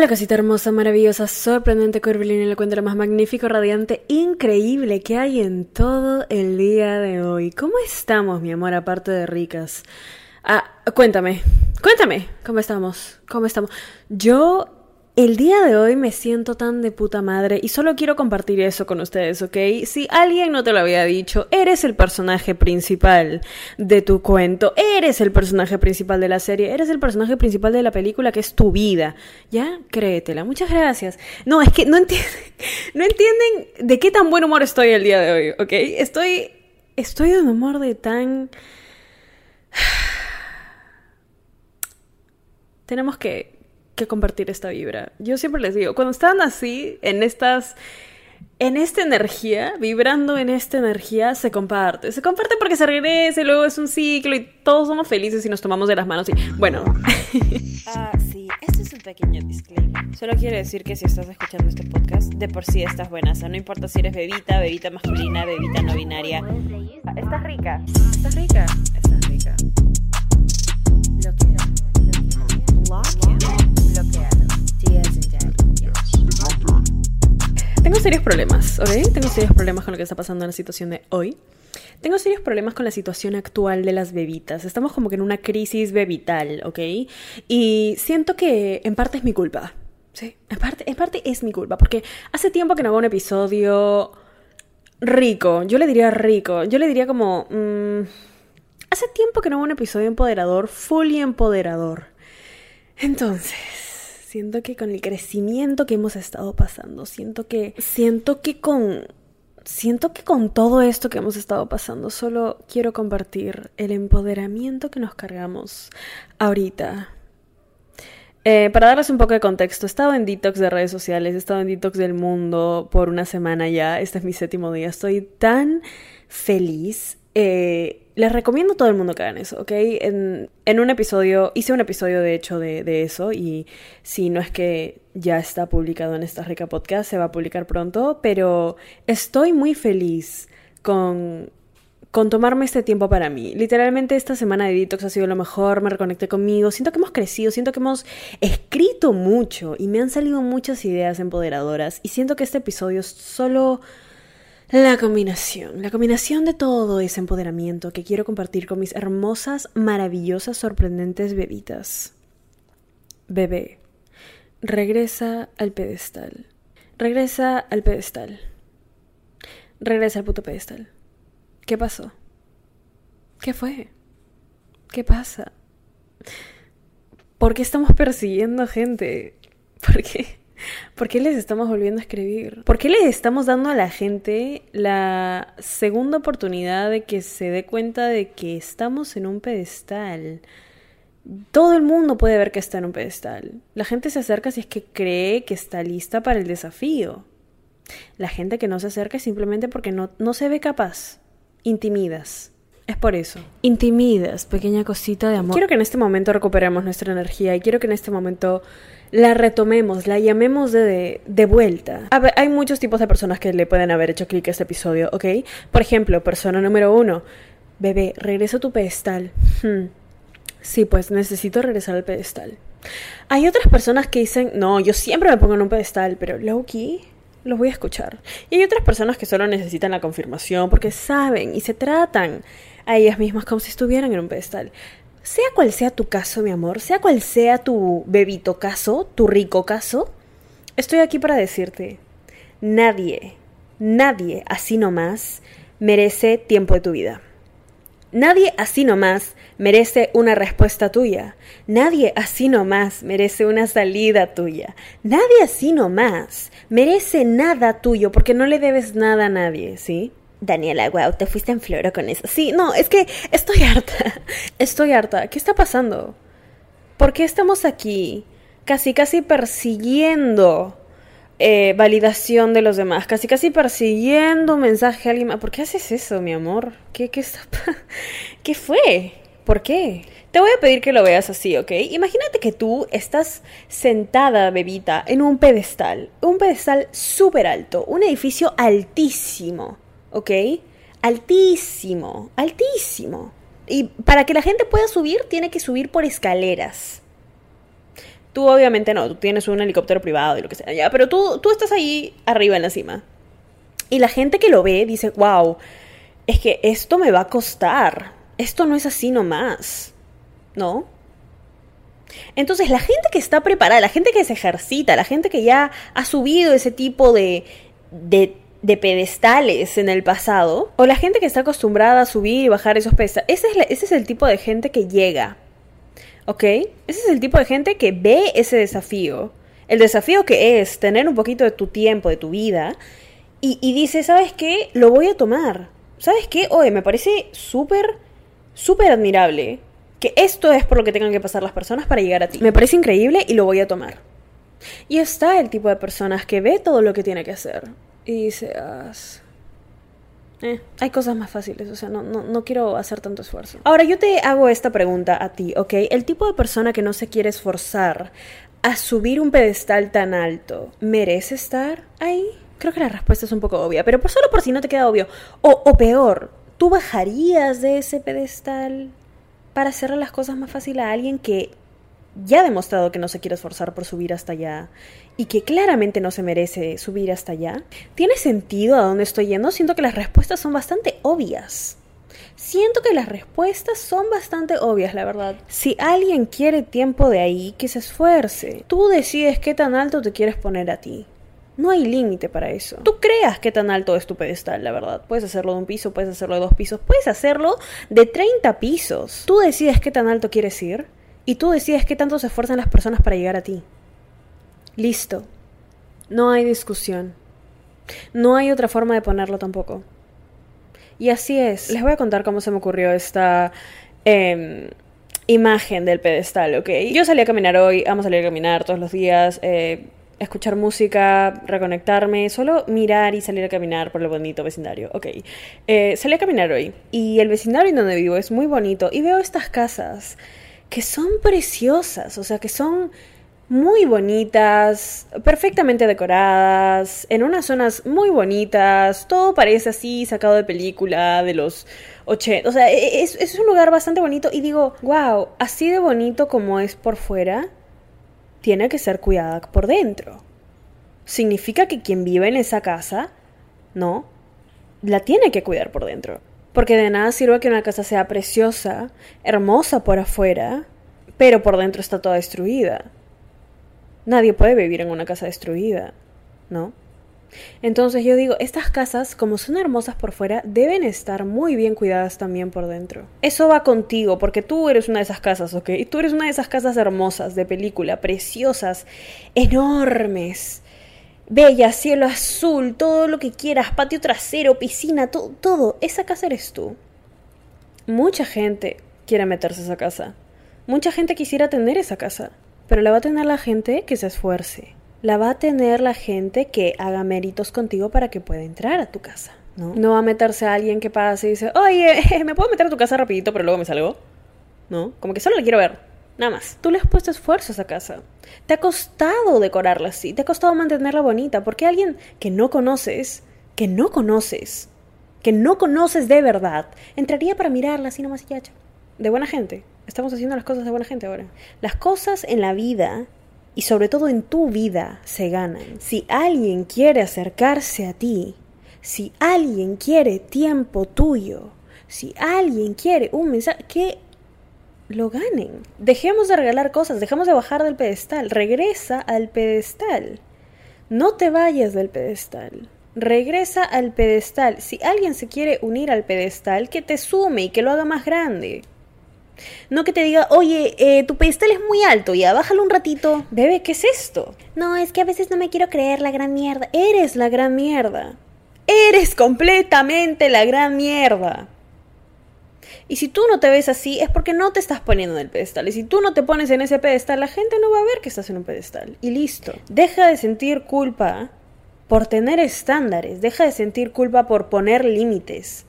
Hola casita hermosa, maravillosa, sorprendente, curvilínea, la cuenta más magnífico, radiante, increíble que hay en todo el día de hoy. ¿Cómo estamos, mi amor, aparte de ricas? Ah, cuéntame, cuéntame, ¿cómo estamos? ¿Cómo estamos? Yo el día de hoy me siento tan de puta madre y solo quiero compartir eso con ustedes, ¿ok? Si alguien no te lo había dicho, eres el personaje principal de tu cuento, eres el personaje principal de la serie, eres el personaje principal de la película que es tu vida, ¿ya? Créetela. Muchas gracias. No, es que no entienden, de qué tan buen humor estoy el día de hoy, ¿ok? Estoy, estoy de un humor de tan... Tenemos que que compartir esta vibra. Yo siempre les digo, cuando están así, en estas, en esta energía, vibrando en esta energía, se comparte. Se comparte porque se regresa y luego es un ciclo y todos somos felices y nos tomamos de las manos y, bueno. Ah, sí, este es un pequeño disclaimer. Solo quiero decir que si estás escuchando este podcast, de por sí estás buena. O sea, no importa si eres bebita, bebita masculina, bebita no binaria. Estás rica. Estás rica. Estás rica. Lo quiero. Tengo serios problemas, ¿ok? Tengo serios problemas con lo que está pasando en la situación de hoy. Tengo serios problemas con la situación actual de las bebitas. Estamos como que en una crisis bebital, ¿ok? Y siento que en parte es mi culpa. Sí, en parte, en parte es mi culpa. Porque hace tiempo que no hago un episodio rico. Yo le diría rico. Yo le diría como... Mm, hace tiempo que no hago un episodio empoderador, fully empoderador. Entonces, siento que con el crecimiento que hemos estado pasando, siento que siento que con siento que con todo esto que hemos estado pasando, solo quiero compartir el empoderamiento que nos cargamos ahorita. Eh, para darles un poco de contexto, he estado en detox de redes sociales, he estado en detox del mundo por una semana ya, este es mi séptimo día, estoy tan feliz. Eh, les recomiendo a todo el mundo que hagan eso, ¿ok? En, un episodio, hice un episodio de hecho de, eso y si no es que ya está publicado en esta rica podcast, se va a publicar pronto, pero estoy muy feliz con, con tomarme este tiempo para mí. Literalmente esta semana de detox ha sido lo mejor, me reconecté conmigo, siento que hemos crecido, siento que hemos escrito mucho y me han salido muchas ideas empoderadoras y siento que este episodio solo la combinación, la combinación de todo ese empoderamiento que quiero compartir con mis hermosas, maravillosas, sorprendentes bebitas. Bebé, regresa al pedestal. Regresa al pedestal. Regresa al puto pedestal. ¿Qué pasó? ¿Qué fue? ¿Qué pasa? ¿Por qué estamos persiguiendo gente? ¿Por qué? ¿Por qué les estamos volviendo a escribir? ¿Por qué les estamos dando a la gente la segunda oportunidad de que se dé cuenta de que estamos en un pedestal? Todo el mundo puede ver que está en un pedestal. La gente se acerca si es que cree que está lista para el desafío. La gente que no se acerca es simplemente porque no, no se ve capaz. Intimidas. Es por eso. Intimidas, pequeña cosita de amor. Quiero que en este momento recuperemos nuestra energía y quiero que en este momento la retomemos, la llamemos de, de vuelta. A ver, hay muchos tipos de personas que le pueden haber hecho clic a este episodio, ¿ok? Por ejemplo, persona número uno, bebé, regresa a tu pedestal. Hmm. Sí, pues necesito regresar al pedestal. Hay otras personas que dicen, no, yo siempre me pongo en un pedestal, pero Loki, los voy a escuchar. Y hay otras personas que solo necesitan la confirmación porque saben y se tratan a ellas mismas como si estuvieran en un pedestal. Sea cual sea tu caso, mi amor, sea cual sea tu bebito caso, tu rico caso, estoy aquí para decirte, nadie, nadie así nomás merece tiempo de tu vida. Nadie así nomás merece una respuesta tuya. Nadie así nomás merece una salida tuya. Nadie así nomás merece nada tuyo porque no le debes nada a nadie, ¿sí? Daniela, wow, te fuiste en floro con eso. Sí, no, es que estoy harta. Estoy harta. ¿Qué está pasando? ¿Por qué estamos aquí casi, casi persiguiendo eh, validación de los demás? Casi, casi persiguiendo un mensaje a alguien más. ¿Por qué haces eso, mi amor? ¿Qué, qué, ¿Qué fue? ¿Por qué? Te voy a pedir que lo veas así, ¿ok? Imagínate que tú estás sentada, bebita, en un pedestal. Un pedestal súper alto. Un edificio altísimo. ¿Ok? Altísimo, altísimo. Y para que la gente pueda subir, tiene que subir por escaleras. Tú obviamente no, tú tienes un helicóptero privado y lo que sea, ya, pero tú, tú estás ahí arriba en la cima. Y la gente que lo ve dice, wow, es que esto me va a costar. Esto no es así nomás. ¿No? Entonces la gente que está preparada, la gente que se ejercita, la gente que ya ha subido ese tipo de, de, de pedestales en el pasado, o la gente que está acostumbrada a subir y bajar esos pedestales, ese es, el tipo de gente que llega. ¿Ok? Ese es el tipo de gente que ve ese desafío. El desafío que es tener un poquito de tu tiempo, de tu vida, y, y dice, ¿sabes qué? Lo voy a tomar. ¿Sabes qué? Oye, me parece súper, súper admirable que esto es por lo que tengan que pasar las personas para llegar a ti. Me parece increíble y lo voy a tomar. Y está el tipo de personas que ve todo lo que tiene que hacer y dice, eh, hay cosas más fáciles, o sea, no, no, no quiero hacer tanto esfuerzo. Ahora yo te hago esta pregunta a ti, ¿ok? El tipo de persona que no se quiere esforzar a subir un pedestal tan alto, ¿merece estar ahí? Creo que la respuesta es un poco obvia, pero por solo por si no te queda obvio. O, o peor, ¿tú bajarías de ese pedestal para hacerle las cosas más fáciles a alguien que ya ha demostrado que no se quiere esforzar por subir hasta allá y que claramente no se merece subir hasta allá? ¿Tiene sentido a dónde estoy yendo? Siento que las respuestas son bastante obvias. Siento que las respuestas son bastante obvias, la verdad. Si alguien quiere tiempo de ahí, que se esfuerce. Tú decides qué tan alto te quieres poner a ti. No hay límite para eso. Tú creas qué tan alto es tu pedestal, la verdad. Puedes hacerlo de un piso, puedes hacerlo de dos pisos, puedes hacerlo de 30 pisos. Tú decides qué tan alto quieres ir y tú decides qué tanto se esfuerzan las personas para llegar a ti. Listo. No hay discusión. No hay otra forma de ponerlo tampoco. Y así es. Les voy a contar cómo se me ocurrió esta eh, imagen del pedestal, ¿ok? Yo salí a caminar hoy, amo salir a caminar todos los días. Eh, escuchar música, reconectarme, solo mirar y salir a caminar por el bonito vecindario. Ok, eh, salí a caminar hoy y el vecindario en donde vivo es muy bonito y veo estas casas que son preciosas, o sea, que son muy bonitas, perfectamente decoradas, en unas zonas muy bonitas, todo parece así sacado de película de los 80, o sea, e, es, es un lugar bastante bonito y digo, wow, así de bonito como es por fuera, tiene que ser cuidada por dentro. Significa que quien vive en esa casa, no, la tiene que cuidar por dentro. Porque de nada sirve que una casa sea preciosa, hermosa por afuera, pero por dentro está toda destruida. Nadie puede vivir en una casa destruida, ¿no? Entonces yo digo, estas casas, como son hermosas por fuera, deben estar muy bien cuidadas también por dentro. Eso va contigo, porque tú eres una de esas casas, ¿ok? Y tú eres una de esas casas hermosas de película, preciosas, enormes, bellas, cielo azul, todo lo que quieras, patio trasero, piscina, todo, todo. Esa casa eres tú. Mucha gente quiere meterse a esa casa. Mucha gente quisiera tener esa casa, pero la va a tener la gente que se esfuerce la va a tener la gente que haga méritos contigo para que pueda entrar a tu casa. ¿no? no va a meterse a alguien que pase y dice, oye, ¿me puedo meter a tu casa rapidito pero luego me salgo? ¿No? Como que solo la quiero ver. Nada más. Tú le has puesto esfuerzo a esa casa. Te ha costado decorarla así. Te ha costado mantenerla bonita. Porque alguien que no conoces, que no conoces, que no conoces de verdad, entraría para mirarla así nomás y ya. De buena gente. Estamos haciendo las cosas de buena gente ahora. Las cosas en la vida y sobre todo en tu vida se ganan. Si alguien quiere acercarse a ti, si alguien quiere tiempo tuyo, si alguien quiere un mensaje, que lo ganen. Dejemos de regalar cosas, dejemos de bajar del pedestal, regresa al pedestal. No te vayas del pedestal. Regresa al pedestal. Si alguien se quiere unir al pedestal, que te sume y que lo haga más grande. No que te diga, oye, eh, tu pedestal es muy alto, ya bájalo un ratito. Bebe, ¿qué es esto? No, es que a veces no me quiero creer la gran mierda. Eres la gran mierda. Eres completamente la gran mierda. Y si tú no te ves así, es porque no te estás poniendo en el pedestal. Y si tú no te pones en ese pedestal, la gente no va a ver que estás en un pedestal. Y listo. Deja de sentir culpa por tener estándares. Deja de sentir culpa por poner límites.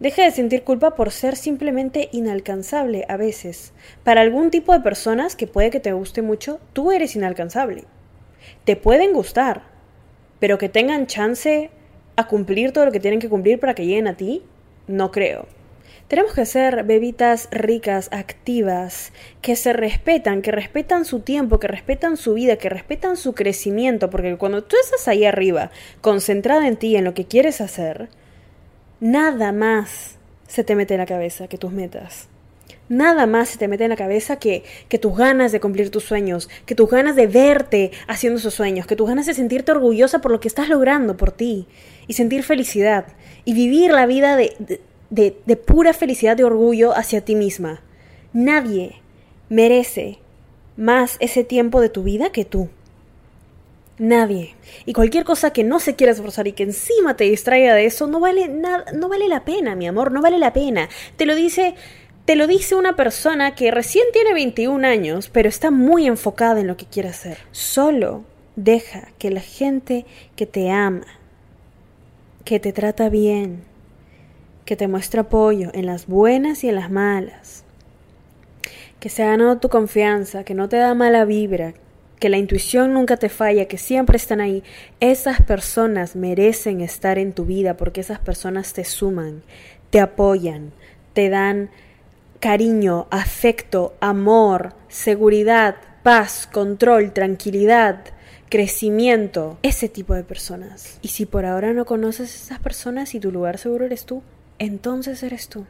Deja de sentir culpa por ser simplemente inalcanzable a veces. Para algún tipo de personas que puede que te guste mucho, tú eres inalcanzable. Te pueden gustar, pero que tengan chance a cumplir todo lo que tienen que cumplir para que lleguen a ti, no creo. Tenemos que ser bebitas ricas, activas, que se respetan, que respetan su tiempo, que respetan su vida, que respetan su crecimiento, porque cuando tú estás ahí arriba, concentrada en ti, en lo que quieres hacer, nada más se te mete en la cabeza que tus metas. Nada más se te mete en la cabeza que, que tus ganas de cumplir tus sueños, que tus ganas de verte haciendo esos sueños, que tus ganas de sentirte orgullosa por lo que estás logrando por ti y sentir felicidad y vivir la vida de, de, de pura felicidad y orgullo hacia ti misma. Nadie merece más ese tiempo de tu vida que tú. Nadie. Y cualquier cosa que no se quiera esforzar y que encima te distraiga de eso, no vale nada, no vale la pena, mi amor, no vale la pena. Te lo dice te lo dice una persona que recién tiene 21 años, pero está muy enfocada en lo que quiere hacer. Solo deja que la gente que te ama, que te trata bien, que te muestra apoyo en las buenas y en las malas, que se ha ganado tu confianza, que no te da mala vibra, que la intuición nunca te falla, que siempre están ahí, esas personas merecen estar en tu vida porque esas personas te suman, te apoyan, te dan cariño, afecto, amor, seguridad, paz, control, tranquilidad, crecimiento, ese tipo de personas. Y si por ahora no conoces a esas personas y tu lugar seguro eres tú, entonces eres tú.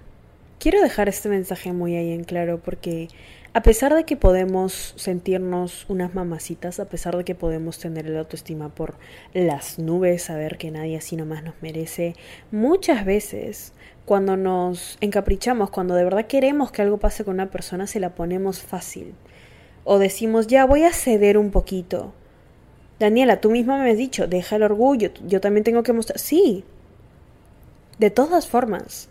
Quiero dejar este mensaje muy ahí en claro porque a pesar de que podemos sentirnos unas mamacitas, a pesar de que podemos tener el autoestima por las nubes, saber que nadie así nomás nos merece, muchas veces cuando nos encaprichamos, cuando de verdad queremos que algo pase con una persona, se la ponemos fácil. O decimos, ya voy a ceder un poquito. Daniela, tú misma me has dicho, deja el orgullo, yo también tengo que mostrar. Sí, de todas formas.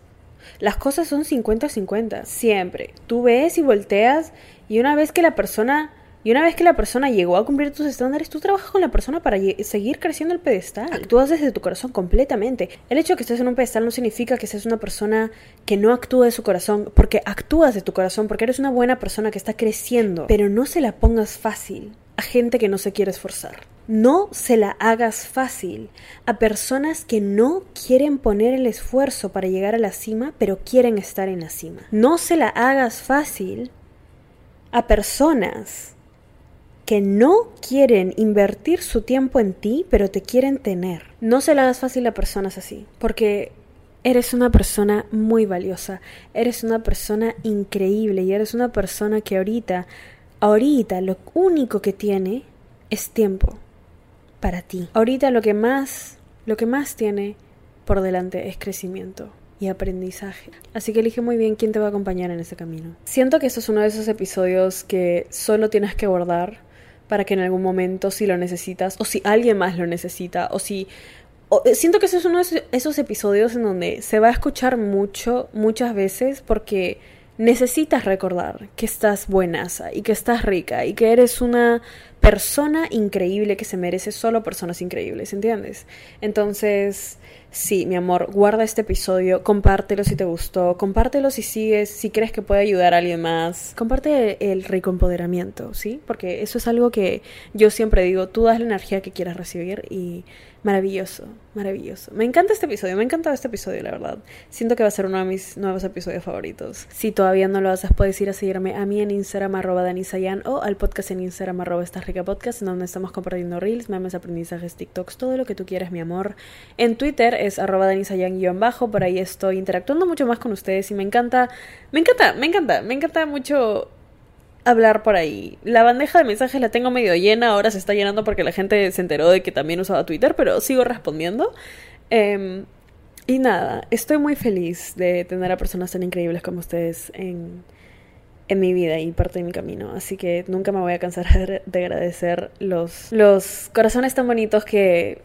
Las cosas son 50-50, siempre. Tú ves y volteas y una vez que la persona y una vez que la persona llegó a cumplir tus estándares, tú trabajas con la persona para seguir creciendo el pedestal. Actúas desde tu corazón completamente. El hecho de que estés en un pedestal no significa que seas una persona que no actúa de su corazón, porque actúas de tu corazón, porque eres una buena persona que está creciendo. Pero no se la pongas fácil a gente que no se quiere esforzar. No se la hagas fácil a personas que no quieren poner el esfuerzo para llegar a la cima, pero quieren estar en la cima. No se la hagas fácil a personas que no quieren invertir su tiempo en ti, pero te quieren tener. No se la hagas fácil a personas así, porque eres una persona muy valiosa, eres una persona increíble y eres una persona que ahorita, ahorita lo único que tiene es tiempo para ti. Ahorita lo que más, lo que más tiene por delante es crecimiento y aprendizaje. Así que elige muy bien quién te va a acompañar en ese camino. Siento que esto es uno de esos episodios que solo tienes que guardar para que en algún momento si lo necesitas o si alguien más lo necesita o si eh, siento que ese es uno de esos episodios en donde se va a escuchar mucho muchas veces porque necesitas recordar que estás buenaza y que estás rica y que eres una persona increíble que se merece solo personas increíbles, ¿entiendes? Entonces, Sí, mi amor, guarda este episodio, compártelo si te gustó, compártelo si sigues, si crees que puede ayudar a alguien más. Comparte el rico empoderamiento, ¿sí? Porque eso es algo que yo siempre digo, tú das la energía que quieras recibir y Maravilloso, maravilloso. Me encanta este episodio, me ha encantado este episodio, la verdad. Siento que va a ser uno de mis nuevos episodios favoritos. Si todavía no lo haces, puedes ir a seguirme a mí en Instagram arroba danisayan o al podcast en Instagram arroba esta podcast, en donde estamos compartiendo reels, memes, aprendizajes, TikToks, todo lo que tú quieras, mi amor. En Twitter es arroba danisayan-bajo, por ahí estoy interactuando mucho más con ustedes y me encanta, me encanta, me encanta, me encanta mucho hablar por ahí. La bandeja de mensajes la tengo medio llena, ahora se está llenando porque la gente se enteró de que también usaba Twitter, pero sigo respondiendo. Em, y nada, estoy muy feliz de tener a personas tan increíbles como ustedes en, en mi vida y parte de mi camino. Así que nunca me voy a cansar de agradecer los, los corazones tan bonitos que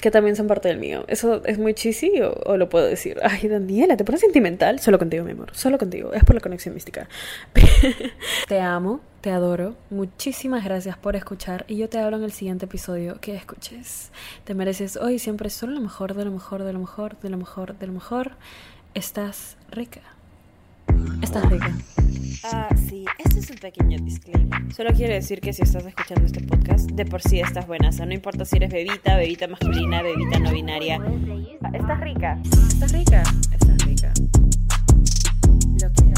que también son parte del mío. ¿Eso es muy cheesy o, lo puedo decir? Ay, Daniela, ¿te pones sentimental? Solo contigo, mi amor. Solo contigo. Es por la conexión mística. te amo, te adoro. Muchísimas gracias por escuchar. Y yo te hablo en el siguiente episodio que escuches. Te mereces hoy siempre solo lo mejor, de lo mejor, de lo mejor, de lo mejor, de lo mejor. Estás rica. Está rica. Ah, sí, este es un pequeño disclaimer. Solo quiero decir que si estás escuchando este podcast, de por sí estás buenaza. No importa si eres bebita, bebita masculina, bebita no binaria. Estás rica. Estás rica. Estás rica. Bloquea.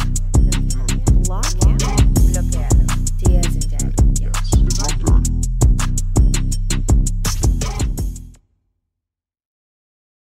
Bloquea. Bloquea.